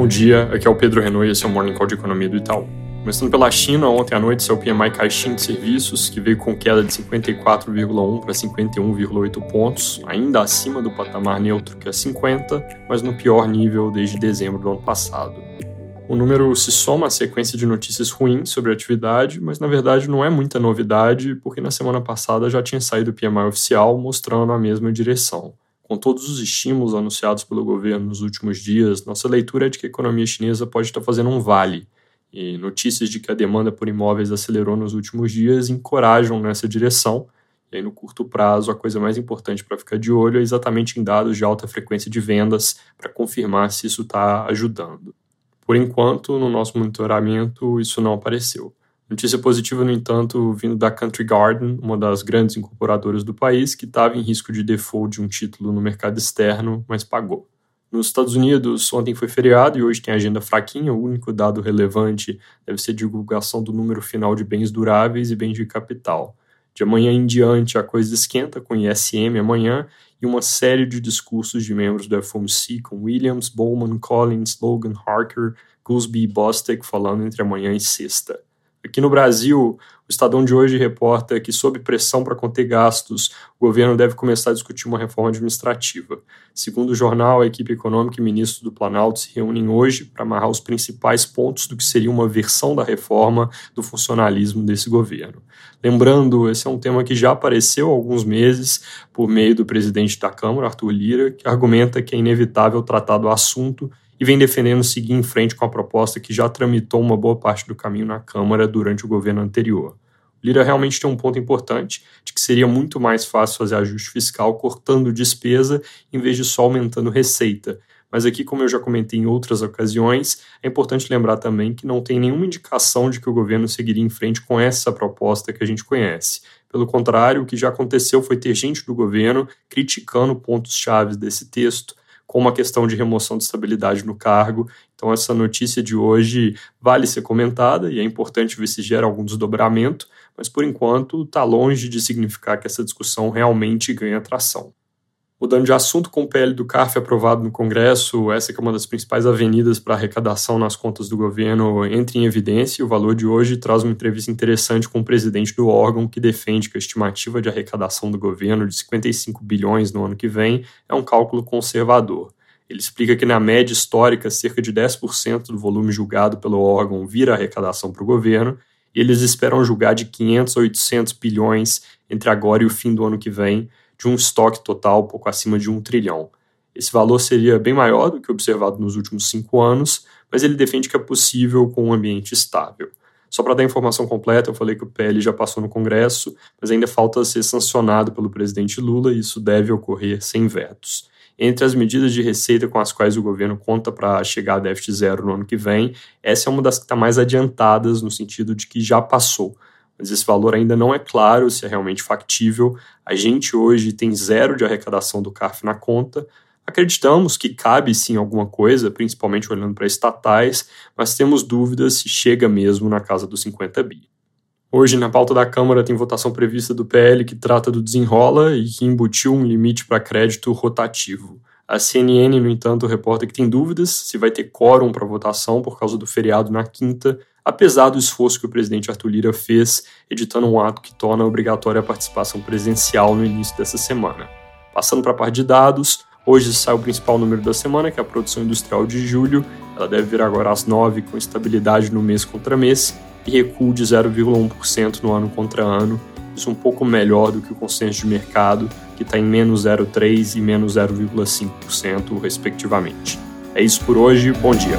Bom dia, aqui é o Pedro Renault e esse é o Morning Call de Economia do Itaú. Começando pela China, ontem à noite saiu o PMI caixinha de serviços, que veio com queda de 54,1 para 51,8 pontos, ainda acima do patamar neutro que é 50, mas no pior nível desde dezembro do ano passado. O número se soma à sequência de notícias ruins sobre a atividade, mas na verdade não é muita novidade, porque na semana passada já tinha saído o PMI oficial mostrando a mesma direção. Com todos os estímulos anunciados pelo governo nos últimos dias, nossa leitura é de que a economia chinesa pode estar fazendo um vale. E notícias de que a demanda por imóveis acelerou nos últimos dias encorajam nessa direção. E aí, no curto prazo, a coisa mais importante para ficar de olho é exatamente em dados de alta frequência de vendas para confirmar se isso está ajudando. Por enquanto, no nosso monitoramento, isso não apareceu. Notícia positiva, no entanto, vindo da Country Garden, uma das grandes incorporadoras do país, que estava em risco de default de um título no mercado externo, mas pagou. Nos Estados Unidos, ontem foi feriado e hoje tem agenda fraquinha. O único dado relevante deve ser a divulgação do número final de bens duráveis e bens de capital. De amanhã em diante, a coisa esquenta com ISM amanhã e uma série de discursos de membros do FOMC com Williams, Bowman, Collins, Logan, Harker, Goolsbee e Bostic falando entre amanhã e sexta. Aqui no Brasil, o Estadão de hoje reporta que, sob pressão para conter gastos, o governo deve começar a discutir uma reforma administrativa. Segundo o jornal, a equipe econômica e ministro do Planalto se reúnem hoje para amarrar os principais pontos do que seria uma versão da reforma do funcionalismo desse governo. Lembrando, esse é um tema que já apareceu há alguns meses por meio do presidente da Câmara, Arthur Lira, que argumenta que é inevitável tratar do assunto e vem defendendo seguir em frente com a proposta que já tramitou uma boa parte do caminho na Câmara durante o governo anterior. O Lira realmente tem um ponto importante de que seria muito mais fácil fazer ajuste fiscal cortando despesa em vez de só aumentando receita. Mas aqui, como eu já comentei em outras ocasiões, é importante lembrar também que não tem nenhuma indicação de que o governo seguiria em frente com essa proposta que a gente conhece. Pelo contrário, o que já aconteceu foi ter gente do governo criticando pontos chaves desse texto, como a questão de remoção de estabilidade no cargo. Então, essa notícia de hoje vale ser comentada e é importante ver se gera algum desdobramento, mas por enquanto está longe de significar que essa discussão realmente ganha atração. Mudando de assunto, com o PL do CARF aprovado no Congresso, essa que é uma das principais avenidas para arrecadação nas contas do governo entra em evidência e o valor de hoje traz uma entrevista interessante com o presidente do órgão que defende que a estimativa de arrecadação do governo de 55 bilhões no ano que vem é um cálculo conservador. Ele explica que, na média histórica, cerca de 10% do volume julgado pelo órgão vira arrecadação para o governo, e eles esperam julgar de 500 a 800 bilhões entre agora e o fim do ano que vem, de um estoque total pouco acima de um trilhão. Esse valor seria bem maior do que observado nos últimos cinco anos, mas ele defende que é possível com um ambiente estável. Só para dar informação completa, eu falei que o PL já passou no Congresso, mas ainda falta ser sancionado pelo presidente Lula e isso deve ocorrer sem vetos. Entre as medidas de receita com as quais o governo conta para chegar a déficit zero no ano que vem, essa é uma das que está mais adiantadas no sentido de que já passou mas esse valor ainda não é claro se é realmente factível. A gente hoje tem zero de arrecadação do CARF na conta. Acreditamos que cabe sim alguma coisa, principalmente olhando para estatais, mas temos dúvidas se chega mesmo na casa dos 50 bi. Hoje, na pauta da Câmara, tem votação prevista do PL que trata do desenrola e que embutiu um limite para crédito rotativo. A CNN, no entanto, reporta que tem dúvidas se vai ter quórum para votação por causa do feriado na quinta apesar do esforço que o presidente Arthur Lira fez, editando um ato que torna obrigatória a participação presencial no início dessa semana. Passando para a parte de dados, hoje sai o principal número da semana, que é a produção industrial de julho. Ela deve vir agora às 9, com estabilidade no mês contra mês e recuo de 0,1% no ano contra ano. Isso um pouco melhor do que o consenso de mercado, que está em menos 0,3% e menos 0,5%, respectivamente. É isso por hoje, bom dia.